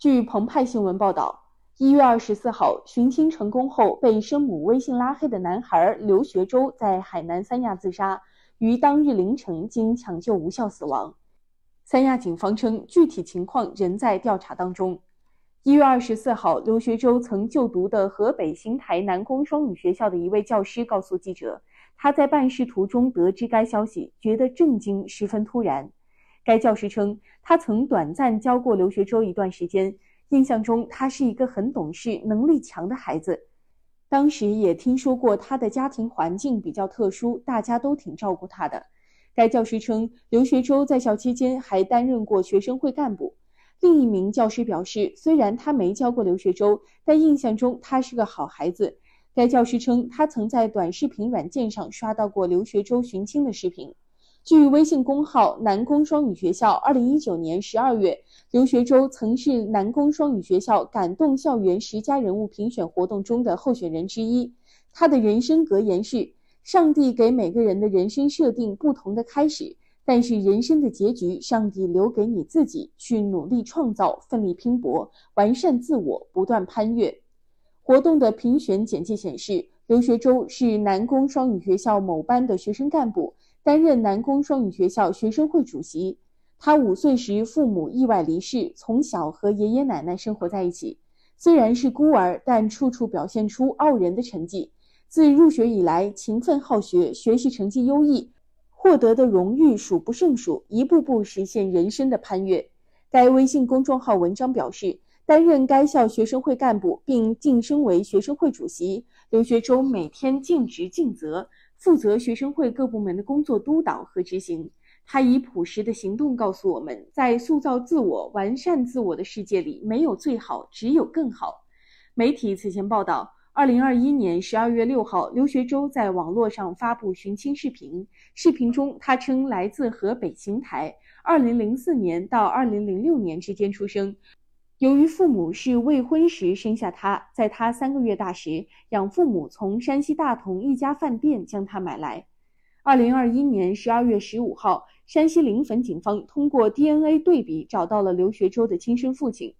据澎湃新闻报道，一月二十四号寻亲成功后被生母微信拉黑的男孩刘学周在海南三亚自杀，于当日凌晨经抢救无效死亡。三亚警方称，具体情况仍在调查当中。一月二十四号，刘学周曾就读的河北邢台南工双语学校的一位教师告诉记者，他在办事途中得知该消息，觉得震惊，十分突然。该教师称，他曾短暂教过刘学周一段时间，印象中他是一个很懂事、能力强的孩子。当时也听说过他的家庭环境比较特殊，大家都挺照顾他的。该教师称，刘学周在校期间还担任过学生会干部。另一名教师表示，虽然他没教过刘学周，但印象中他是个好孩子。该教师称，他曾在短视频软件上刷到过刘学周寻亲的视频。据微信公号“南工双语学校”，二零一九年十二月，刘学周曾是南工双语学校感动校园十佳人物评选活动中的候选人之一。他的人生格言是：“上帝给每个人的人生设定不同的开始。”但是人生的结局，上帝留给你自己去努力创造、奋力拼搏、完善自我、不断攀越。活动的评选简介显示，刘学周是南工双语学校某班的学生干部，担任南工双语学校学生会主席。他五岁时父母意外离世，从小和爷爷奶奶生活在一起。虽然是孤儿，但处处表现出傲人的成绩。自入学以来，勤奋好学，学习成绩优异。获得的荣誉数不胜数，一步步实现人生的攀越。该微信公众号文章表示，担任该校学生会干部并晋升为学生会主席，刘学周每天尽职尽责，负责学生会各部门的工作督导和执行。他以朴实的行动告诉我们，在塑造自我、完善自我的世界里，没有最好，只有更好。媒体此前报道。二零二一年十二月六号，刘学周在网络上发布寻亲视频。视频中，他称来自河北邢台，二零零四年到二零零六年之间出生。由于父母是未婚时生下他，在他三个月大时，养父母从山西大同一家饭店将他买来。二零二一年十二月十五号，山西临汾警方通过 DNA 对比找到了刘学周的亲生父亲。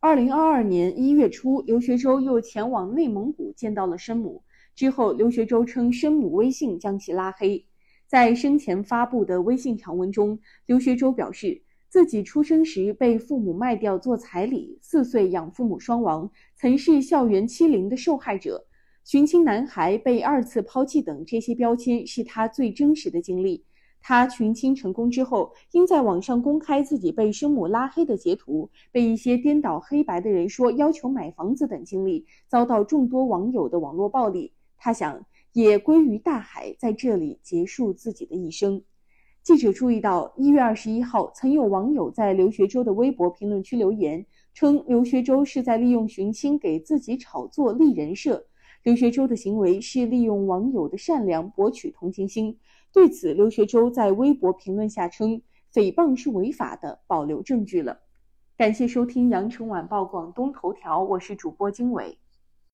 二零二二年一月初，刘学周又前往内蒙古见到了生母。之后，刘学周称生母微信将其拉黑。在生前发布的微信长文中，刘学周表示，自己出生时被父母卖掉做彩礼，四岁养父母双亡，曾是校园欺凌的受害者，寻亲男孩被二次抛弃等这些标签是他最真实的经历。他寻亲成功之后，因在网上公开自己被生母拉黑的截图，被一些颠倒黑白的人说要求买房子等经历，遭到众多网友的网络暴力。他想也归于大海，在这里结束自己的一生。记者注意到，一月二十一号，曾有网友在刘学周的微博评论区留言，称刘学周是在利用寻亲给自己炒作立人设。刘学周的行为是利用网友的善良博取同情心。对此，刘学周在微博评论下称：“诽谤是违法的，保留证据了。”感谢收听羊城晚报广东头条，我是主播经纬。